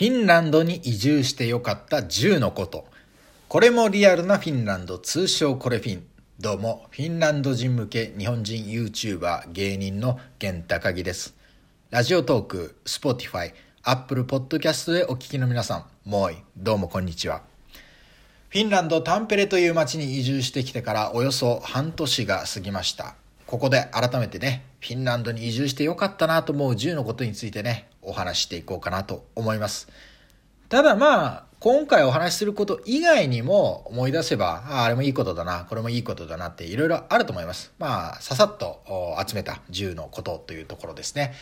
フィンランドに移住してよかった10のこと。これもリアルなフィンランド、通称コレフィン。どうも、フィンランド人向け日本人 YouTuber 芸人の源高木です。ラジオトーク、Spotify、Apple Podcast でお聞きの皆さん、もうい、どうもこんにちは。フィンランドタンペレという町に移住してきてからおよそ半年が過ぎました。ここで改めてね、フィンランドに移住してよかったなと思う10のことについてね、お話していこうかなと思います。ただまあ、今回お話しすること以外にも思い出せば、ああれもいいことだな、これもいいことだなっていろいろあると思います。まあ、ささっと集めた10のことというところですね。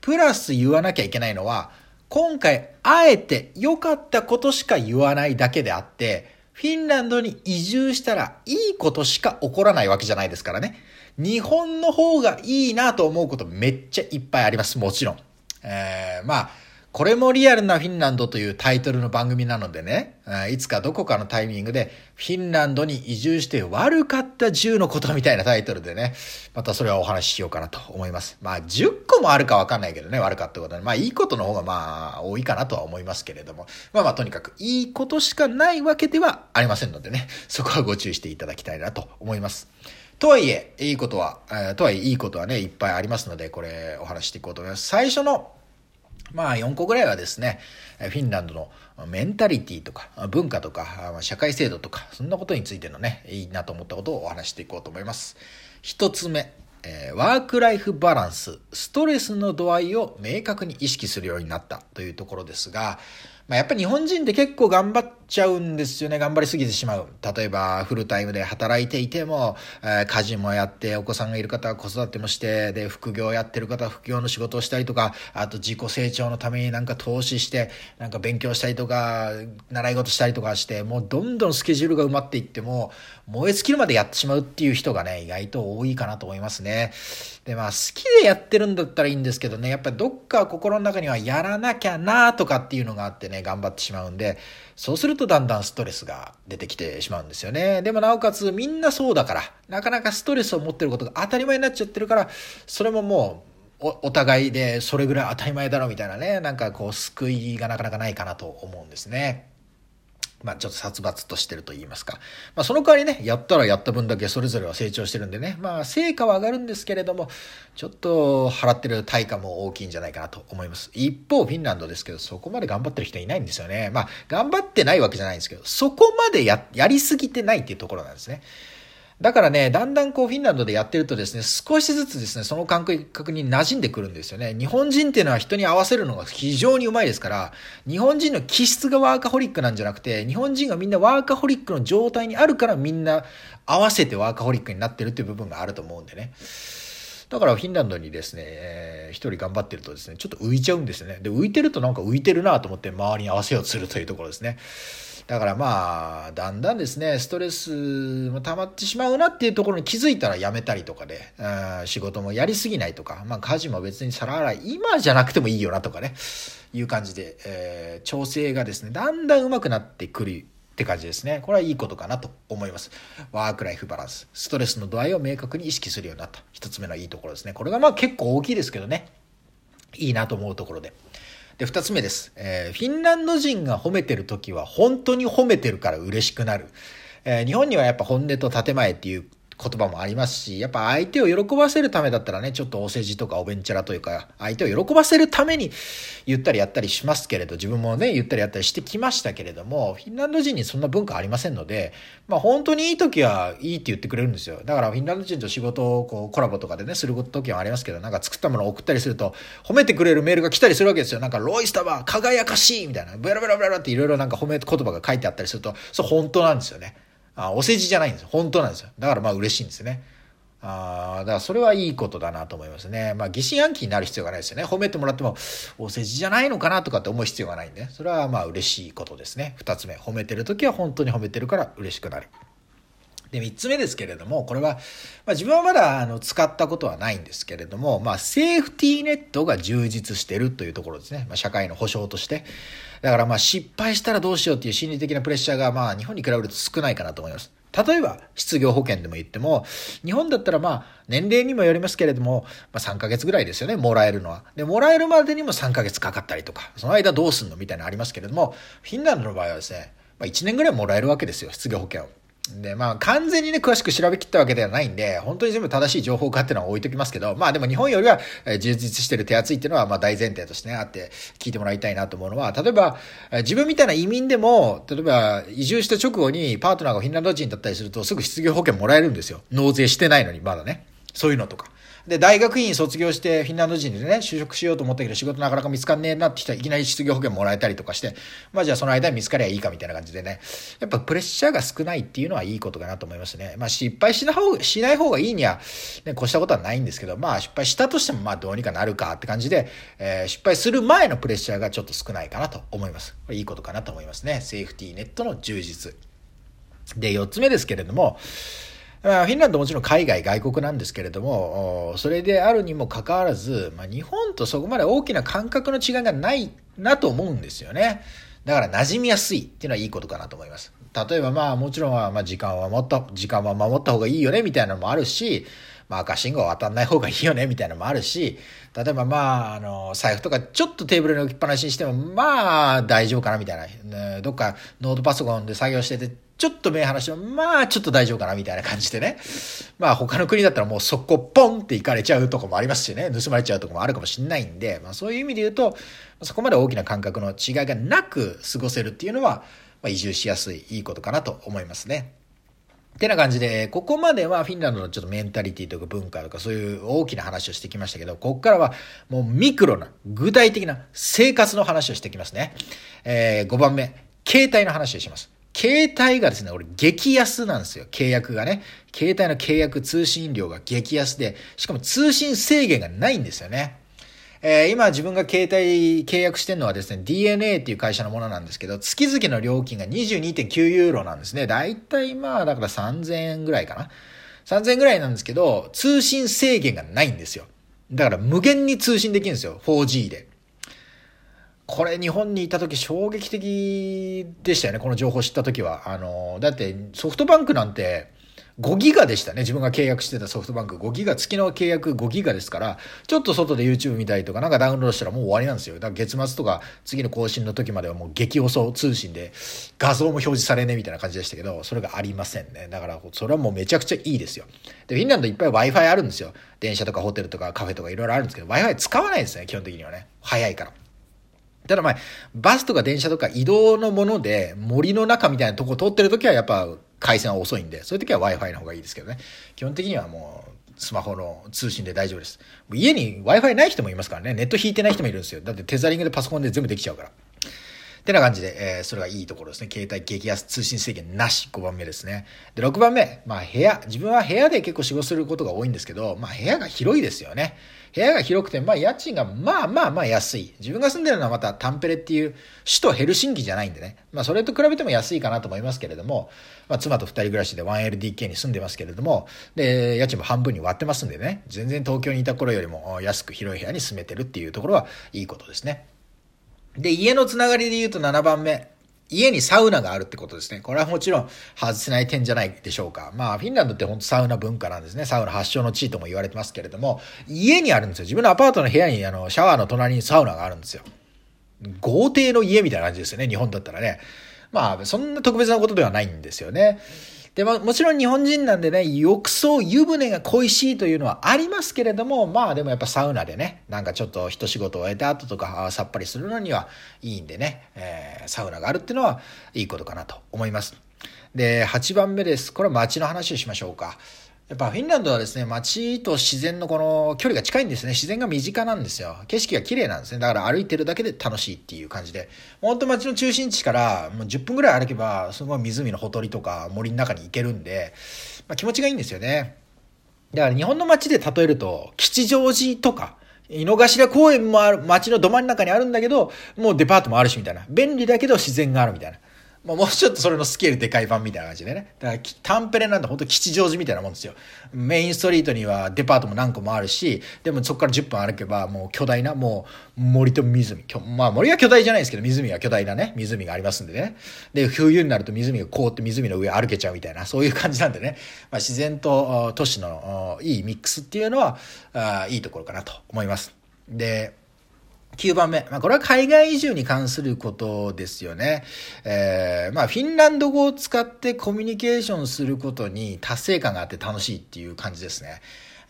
プラス言わなきゃいけないのは、今回あえて良かったことしか言わないだけであって、フィンランドに移住したらいいことしか起こらないわけじゃないですからね。日本の方がいいなと思うことめっちゃいっぱいあります。もちろん。えー、まあ、これもリアルなフィンランドというタイトルの番組なのでね、いつかどこかのタイミングでフィンランドに移住して悪かった10のことみたいなタイトルでね、またそれはお話ししようかなと思います。まあ10個もあるかわかんないけどね、悪かったことは。まあいいことの方がまあ多いかなとは思いますけれども、まあまあとにかくいいことしかないわけではありませんのでね、そこはご注意していただきたいなと思います。とはいえ、いいことは、えー、とはいえいいことはね、いっぱいありますので、これお話していこうと思います。最初のまあ4個ぐらいはですね、フィンランドのメンタリティとか文化とか社会制度とかそんなことについてのね、いいなと思ったことをお話していこうと思います。一つ目、えー、ワークライフバランス、ストレスの度合いを明確に意識するようになったというところですが、まあ、やっぱり日本人って結構頑張ってちゃうんですよね。頑張りすぎてしまう。例えば、フルタイムで働いていても、えー、家事もやって、お子さんがいる方は子育てもして、で、副業やってる方は副業の仕事をしたりとか、あと自己成長のためになんか投資して、なんか勉強したりとか、習い事したりとかして、もうどんどんスケジュールが埋まっていっても、燃え尽きるまでやってしまうっていう人がね、意外と多いかなと思いますね。で、まあ、好きでやってるんだったらいいんですけどね、やっぱりどっか心の中にはやらなきゃなとかっていうのがあってね、頑張ってしまうんで、そうするととだんだんストレスが出てきてしまうんですよね。でもなおかつみんなそうだから、なかなかストレスを持ってることが当たり前になっちゃってるから、それももうおお互いでそれぐらい当たり前だろみたいなね、なんかこう救いがなかなかないかなと思うんですね。まあちょっと殺伐としてると言いますか。まあその代わりね、やったらやった分だけそれぞれは成長してるんでね、まあ成果は上がるんですけれども、ちょっと払ってる対価も大きいんじゃないかなと思います。一方、フィンランドですけど、そこまで頑張ってる人いないんですよね。まあ頑張ってないわけじゃないんですけど、そこまでや、やりすぎてないっていうところなんですね。だからね、だんだんこうフィンランドでやってるとですね、少しずつですね、その感覚に馴染んでくるんですよね。日本人っていうのは人に合わせるのが非常にうまいですから、日本人の気質がワーカホリックなんじゃなくて、日本人がみんなワーカホリックの状態にあるからみんな合わせてワーカホリックになってるっていう部分があると思うんでね。だからフィンランドにですね、えー、一人頑張ってるとですね、ちょっと浮いちゃうんですよね。で、浮いてるとなんか浮いてるなと思って周りに合わせようとするというところですね。だからまあ、だんだんですね、ストレスも溜まってしまうなっていうところに気づいたらやめたりとかで、仕事もやりすぎないとか、まあ家事も別に皿洗い、今じゃなくてもいいよなとかね、いう感じで、え、調整がですね、だんだん上手くなってくるって感じですね。これはいいことかなと思います。ワークライフバランス。ストレスの度合いを明確に意識するようになった。一つ目のいいところですね。これがまあ結構大きいですけどね。いいなと思うところで。で、二つ目です。えー、フィンランド人が褒めてる時は本当に褒めてるから嬉しくなる。えー、日本にはやっぱ本音と建前っていう言葉もありますし、やっぱ相手を喜ばせるためだったらね、ちょっとお世辞とかおべんちゃらというか、相手を喜ばせるために言ったりやったりしますけれど、自分もね、言ったりやったりしてきましたけれども、フィンランド人にそんな文化ありませんので、まあ本当にいい時はいいって言ってくれるんですよ。だからフィンランド人と仕事をこうコラボとかでね、する時はありますけど、なんか作ったものを送ったりすると、褒めてくれるメールが来たりするわけですよ。なんかロイスタバー輝かしいみたいな、ベラベラベラっていろいろなんか褒め言葉が書いてあったりすると、そう本当なんですよね。あお世辞じゃないんですよ。本当なんですよ。だからまあ嬉しいんですよね。あだからそれはいいことだなと思いますね。まあ疑心暗鬼になる必要がないですよね。褒めてもらってもお世辞じゃないのかなとかって思う必要がないんで、それはまあ嬉しいことですね。二つ目、褒めてる時は本当に褒めてるから嬉しくなる。で、三つ目ですけれども、これは、まあ、自分はまだあの使ったことはないんですけれども、まあ、セーフティーネットが充実してるというところですね。まあ、社会の保障として。だからまあ失敗したらどうしようっていう心理的なプレッシャーがまあ日本に比べると少ないかなと思います。例えば、失業保険でも言っても、日本だったらまあ、年齢にもよりますけれども、まあ3ヶ月ぐらいですよね、もらえるのは。で、もらえるまでにも3ヶ月かかったりとか、その間どうすんのみたいなのありますけれども、フィンランドの場合はですね、まあ1年ぐらいもらえるわけですよ、失業保険を。で、まあ、完全にね、詳しく調べきったわけではないんで、本当に全部正しい情報かっていうのは置いときますけど、まあでも日本よりは充実してる手厚いっていうのは、まあ大前提としてね、あって聞いてもらいたいなと思うのは、例えば、自分みたいな移民でも、例えば、移住した直後にパートナーがフィンランド人だったりすると、すぐ失業保険もらえるんですよ。納税してないのに、まだね。そういうのとか。で、大学院卒業してフィンランド人でね、就職しようと思ったけど仕事なかなか見つかんねえなって人はいきなり失業保険もらえたりとかして、まあじゃあその間に見つかりゃいいかみたいな感じでね、やっぱプレッシャーが少ないっていうのはいいことかなと思いますね。まあ失敗しない方しない方がいいには、ね、越したことはないんですけど、まあ失敗したとしてもまあどうにかなるかって感じで、えー、失敗する前のプレッシャーがちょっと少ないかなと思います。これいいことかなと思いますね。セーフティーネットの充実。で、四つ目ですけれども、フィンランドもちろん海外、外国なんですけれども、それであるにもかかわらず、まあ、日本とそこまで大きな感覚の違いがないなと思うんですよね。だから馴染みやすいっていうのはいいことかなと思います。例えばまあもちろん、まあ時間は守った、時間は守った方がいいよねみたいなのもあるし、まあ赤信号渡んない方がいいよねみたいなのもあるし、例えばまあ、あの、財布とかちょっとテーブルに置きっぱなしにしても、まあ大丈夫かなみたいな。どっかノートパソコンで作業してて、ちょっと目離しても、まあ、ちょっと大丈夫かな、みたいな感じでね。まあ、他の国だったらもう速攻ポンって行かれちゃうとこもありますしね、盗まれちゃうとこもあるかもしれないんで、まあ、そういう意味で言うと、そこまで大きな感覚の違いがなく過ごせるっていうのは、まあ、移住しやすい、いいことかなと思いますね。ってな感じで、ここまではフィンランドのちょっとメンタリティとか文化とかそういう大きな話をしてきましたけど、ここからはもうミクロな、具体的な生活の話をしてきますね。えー、5番目、携帯の話をします。携帯がですね、俺激安なんですよ。契約がね。携帯の契約通信料が激安で、しかも通信制限がないんですよね。えー、今自分が携帯契約してるのはですね、DNA っていう会社のものなんですけど、月々の料金が22.9ユーロなんですね。だいたいまあ、だから3000円ぐらいかな。3000円ぐらいなんですけど、通信制限がないんですよ。だから無限に通信できるんですよ。4G で。これ日本にいた時衝撃的でしたよね、この情報知った時は。あの、だってソフトバンクなんて5ギガでしたね。自分が契約してたソフトバンク5ギガ、月の契約5ギガですから、ちょっと外で YouTube 見たりとかなんかダウンロードしたらもう終わりなんですよ。だから月末とか次の更新の時まではもう激遅通信で画像も表示されねえみたいな感じでしたけど、それがありませんね。だからそれはもうめちゃくちゃいいですよ。で、フィンランドいっぱい Wi-Fi あるんですよ。電車とかホテルとかカフェとかいろいろあるんですけど、Wi-Fi 使わないですね、基本的にはね。早いから。ただまあ、バスとか電車とか移動のもので森の中みたいなとこ通ってる時はやっぱ回線は遅いんで、そういう時は Wi-Fi の方がいいですけどね。基本的にはもう、スマホの通信で大丈夫です。家に Wi-Fi ない人もいますからね。ネット引いてない人もいるんですよ。だってテザリングでパソコンで全部できちゃうから。ってな感じで、えー、それがいいところですね。携帯激安通信制限なし、5番目ですね。で、6番目、まあ部屋。自分は部屋で結構仕事することが多いんですけど、まあ部屋が広いですよね。部屋が広くて、まあ家賃がまあまあまあ安い。自分が住んでるのはまたタンペレっていう首都ヘルシンキじゃないんでね。まあそれと比べても安いかなと思いますけれども、まあ妻と二人暮らしで 1LDK に住んでますけれども、で、家賃も半分に割ってますんでね、全然東京にいた頃よりも安く広い部屋に住めてるっていうところはいいことですね。で、家のつながりで言うと7番目。家にサウナがあるってことですね。これはもちろん外せない点じゃないでしょうか。まあ、フィンランドって本当サウナ文化なんですね。サウナ発祥の地とも言われてますけれども、家にあるんですよ。自分のアパートの部屋に、あの、シャワーの隣にサウナがあるんですよ。豪邸の家みたいな感じですよね。日本だったらね。まあ、そんな特別なことではないんですよね。でも、もちろん日本人なんでね、浴槽、湯船が恋しいというのはありますけれども、まあでもやっぱサウナでね、なんかちょっと一仕事終えた後とかさっぱりするのにはいいんでね、えー、サウナがあるっていうのはいいことかなと思います。で、8番目です。これは街の話をしましょうか。やっぱフィンランドはですね、街と自然のこの距離が近いんですね。自然が身近なんですよ。景色が綺麗なんですね。だから歩いてるだけで楽しいっていう感じで。本当街の中心地からもう10分ぐらい歩けば、すごい湖のほとりとか森の中に行けるんで、まあ、気持ちがいいんですよね。だから日本の街で例えると、吉祥寺とか、井の頭公園もある、街のど真ん中にあるんだけど、もうデパートもあるしみたいな。便利だけど自然があるみたいな。まあ、もうちょっとそれのスケールでかい版みたいな感じでね。だからタンペレなんて本当吉祥寺みたいなもんですよ。メインストリートにはデパートも何個もあるし、でもそこから10分歩けばもう巨大な、もう森と湖。まあ森は巨大じゃないですけど、湖は巨大なね、湖がありますんでね。で、冬になると湖が凍って湖の上歩けちゃうみたいな、そういう感じなんでね。まあ、自然と都市のいいミックスっていうのは、あいいところかなと思います。で、9番目。まあ、これは海外移住に関することですよね。えー、まあ、フィンランド語を使ってコミュニケーションすることに達成感があって楽しいっていう感じですね。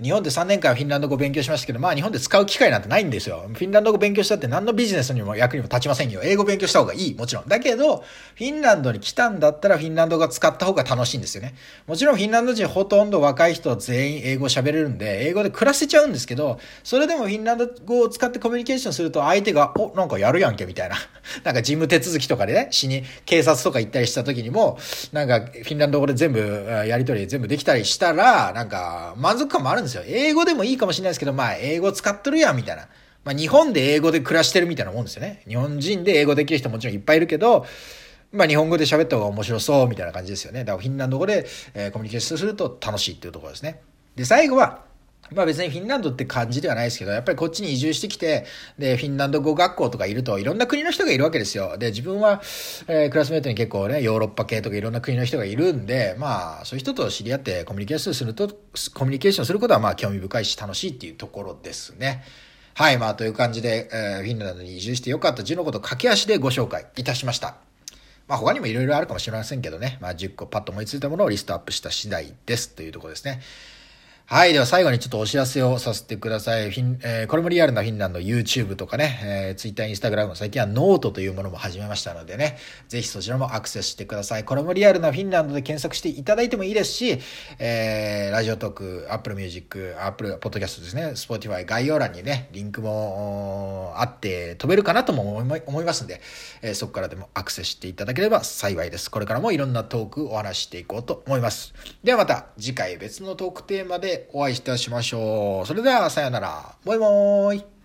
日本で3年間フィンランド語勉強しましたけど、まあ日本で使う機会なんてないんですよ。フィンランド語勉強したって何のビジネスにも役にも立ちませんよ。英語勉強した方がいい、もちろん。だけど、フィンランドに来たんだったらフィンランド語使った方が楽しいんですよね。もちろんフィンランド人ほとんど若い人は全員英語喋れるんで、英語で暮らせちゃうんですけど、それでもフィンランド語を使ってコミュニケーションすると相手が、お、なんかやるやんけ、みたいな。なんか事務手続きとかでね、死に、警察とか行ったりした時にも、なんかフィンランド語で全部、やり取り全部できたりしたら、なんか満足感もあるんですですよ。英語でもいいかもしれないですけど、まあ、英語使っとるやん、みたいな。まあ、日本で英語で暮らしてるみたいなもんですよね。日本人で英語できる人もちろんいっぱいいるけど、まあ、日本語で喋った方が面白そう、みたいな感じですよね。だから、フィンランド語で、えー、コミュニケーションすると楽しいっていうところですね。で、最後は、まあ別にフィンランドって感じではないですけど、やっぱりこっちに移住してきて、で、フィンランド語学校とかいると、いろんな国の人がいるわけですよ。で、自分は、えー、クラスメートに結構ね、ヨーロッパ系とかいろんな国の人がいるんで、まあ、そういう人と知り合ってコミュニケーションすると、コミュニケーションすることはまあ興味深いし楽しいっていうところですね。はい、まあという感じで、えー、フィンランドに移住してよかった10のこと駆け足でご紹介いたしました。まあ他にもいろいろあるかもしれませんけどね、まあ10個パッと思いついたものをリストアップした次第ですというところですね。はい。では最後にちょっとお知らせをさせてください。フィンえー、これもリアルなフィンランド YouTube とかね、えー、Twitter、Instagram、最近はノートというものも始めましたのでね、ぜひそちらもアクセスしてください。これもリアルなフィンランドで検索していただいてもいいですし、えー、ラジオトーク、Apple Music、Apple Podcast ですね、Spotify 概要欄にね、リンクもあって飛べるかなとも思いますんで、えー、そこからでもアクセスしていただければ幸いです。これからもいろんなトークお話していこうと思います。ではまた次回別のトークテーマでお会いいたしましょう。それではさよなら。バイバーイ。